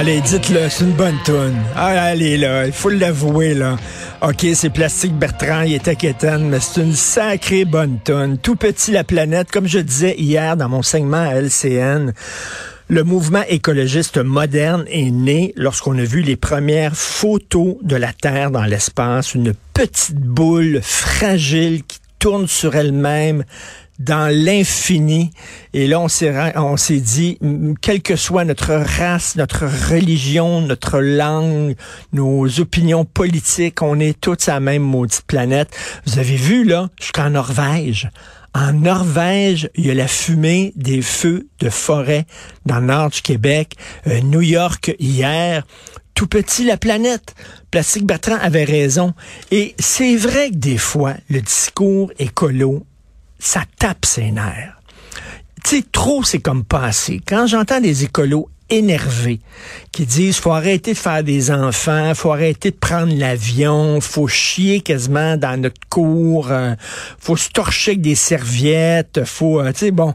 Allez, dites-le, c'est une bonne toune. Ah, allez, là, il faut l'avouer, là. OK, c'est Plastique Bertrand, il était quétaine, mais c'est une sacrée bonne toune. Tout petit, la planète, comme je disais hier dans mon segment à LCN, le mouvement écologiste moderne est né lorsqu'on a vu les premières photos de la Terre dans l'espace, une petite boule fragile qui tourne sur elle-même dans l'infini. Et là, on s'est, dit, quelle que soit notre race, notre religion, notre langue, nos opinions politiques, on est tous à la même maudite planète. Vous avez vu, là, jusqu'en Norvège. En Norvège, il y a la fumée des feux de forêt dans le nord du Québec. Euh, New York, hier, tout petit la planète. Plastique Bertrand avait raison. Et c'est vrai que des fois, le discours écolo, ça tape ses nerfs. Tu sais, trop, c'est comme pas assez. Quand j'entends des écolos énervés qui disent faut arrêter de faire des enfants, faut arrêter de prendre l'avion, faut chier quasiment dans notre cours, euh, faut se torcher avec des serviettes, faut, euh, tu sais, bon,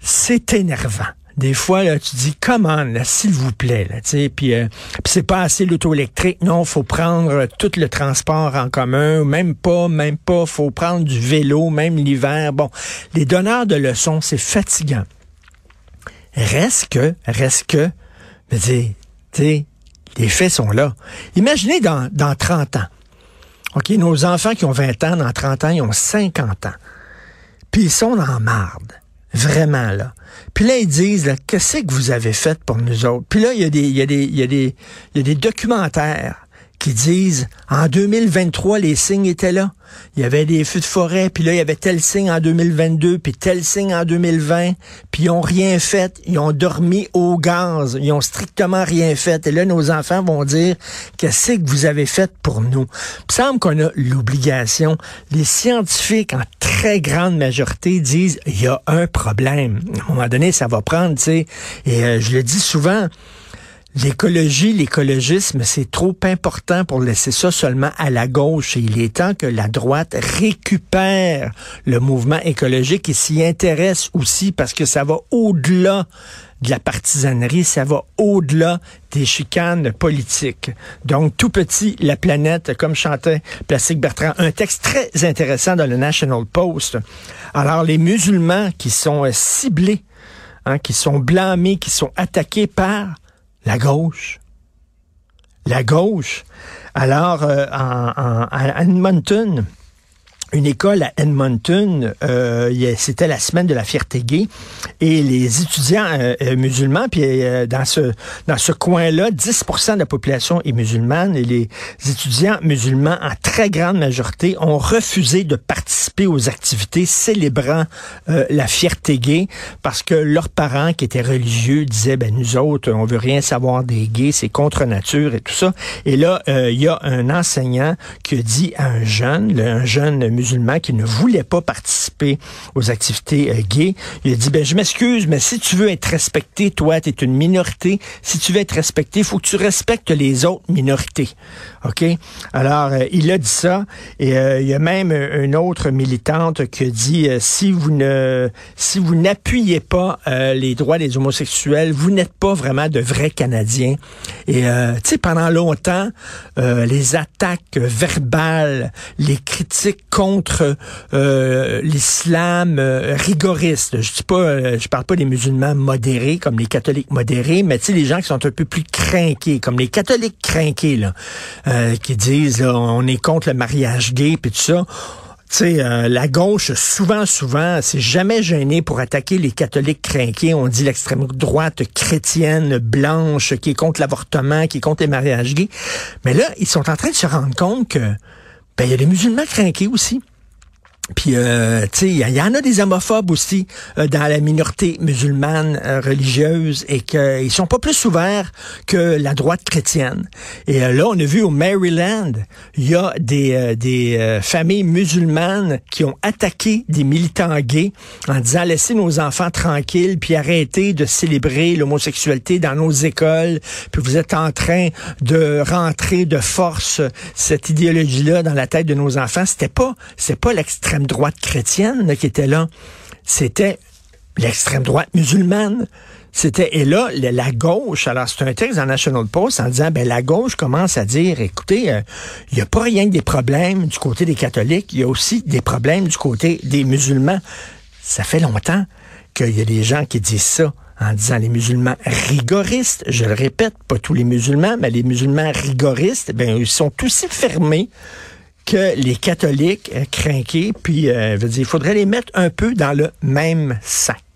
c'est énervant. Des fois, là, tu dis, comment, s'il vous plaît, là, tu sais, puis, euh, c'est pas assez l'auto électrique. Non, faut prendre euh, tout le transport en commun, même pas, même pas, faut prendre du vélo, même l'hiver. Bon, les donneurs de leçons, c'est fatigant. Reste que, reste que, veux dire, tu les faits sont là. Imaginez dans, dans 30 ans. OK, nos enfants qui ont 20 ans, dans 30 ans, ils ont 50 ans. Puis ils sont en marde. Vraiment, là. Puis là, ils disent, là, qu'est-ce que vous avez fait pour nous autres? Puis là, il y a des, il y a des, il y a des, il y a des documentaires qui disent, en 2023, les signes étaient là. Il y avait des feux de forêt, puis là, il y avait tel signe en 2022, puis tel signe en 2020, puis ils ont rien fait. Ils ont dormi au gaz. Ils ont strictement rien fait. Et là, nos enfants vont dire, qu'est-ce que vous avez fait pour nous? Il semble qu'on a l'obligation. Les scientifiques, en très grande majorité, disent, il y a un problème. À un moment donné, ça va prendre, tu sais. Et euh, je le dis souvent, L'écologie, l'écologisme, c'est trop important pour laisser ça seulement à la gauche. Et il est temps que la droite récupère le mouvement écologique et s'y intéresse aussi parce que ça va au-delà de la partisanerie, ça va au-delà des chicanes politiques. Donc, tout petit, la planète, comme chantait Plastique Bertrand, un texte très intéressant dans le National Post. Alors, les musulmans qui sont euh, ciblés, hein, qui sont blâmés, qui sont attaqués par la gauche. La gauche. Alors, euh, en, en- à Edmonton, une école à Edmonton, euh, c'était la semaine de la fierté gay, et les étudiants euh, euh, musulmans, puis euh, dans ce dans ce coin-là, 10% de la population est musulmane, et les étudiants musulmans, en très grande majorité, ont refusé de participer aux activités célébrant euh, la fierté gay, parce que leurs parents, qui étaient religieux, disaient, ben nous autres, on veut rien savoir des gays, c'est contre nature et tout ça. Et là, euh, il y a un enseignant qui a dit à un jeune, un jeune musulman qui ne voulait pas participer aux activités euh, gays, il a dit, ben je m'excuse, mais si tu veux être respecté, toi, tu es une minorité, si tu veux être respecté, il faut que tu respectes les autres minorités. OK? Alors, euh, il a dit ça, et euh, il y a même une autre militante qui a dit, si vous ne si vous n'appuyez pas les droits des homosexuels, vous n'êtes pas vraiment de vrais Canadiens. Et, tu sais, pendant longtemps, les attaques verbales, les critiques contre euh, l'islam euh, rigoriste, je dis pas, euh, je parle pas des musulmans modérés comme les catholiques modérés, mais tu sais, les gens qui sont un peu plus crainqués, comme les catholiques crainqués, là, euh, qui disent, là, on est contre le mariage gay, puis tout ça Tu sais, euh, la gauche, souvent, souvent, c'est jamais gêné pour attaquer les catholiques crainqués. On dit l'extrême droite chrétienne, blanche, qui est contre l'avortement, qui est contre les mariages gays. Mais là, ils sont en train de se rendre compte que ben, il y a des musulmans crainqués aussi. Puis, euh, tu sais, il y, en a des homophobes aussi euh, dans la minorité musulmane euh, religieuse et qu'ils sont pas plus ouverts que la droite chrétienne. Et là, on a vu au Maryland, il y a des, des familles musulmanes qui ont attaqué des militants gays en disant laissez nos enfants tranquilles puis arrêtez de célébrer l'homosexualité dans nos écoles. Puis vous êtes en train de rentrer de force cette idéologie-là dans la tête de nos enfants. C'était pas, c'est pas l'extrême droite chrétienne qui était là. C'était l'extrême droite musulmane. C'était et là la, gauche. Alors c'est un texte dans National Post en disant ben la gauche commence à dire écoutez il euh, n'y a pas rien que des problèmes du côté des catholiques, il y a aussi des problèmes du côté des musulmans. Ça fait longtemps qu'il y a des gens qui disent ça en disant les musulmans rigoristes, je le répète, pas tous les musulmans, mais les musulmans rigoristes, ben ils sont aussi fermés que les catholiques euh, puis euh, il faudrait les mettre un peu dans le même sac.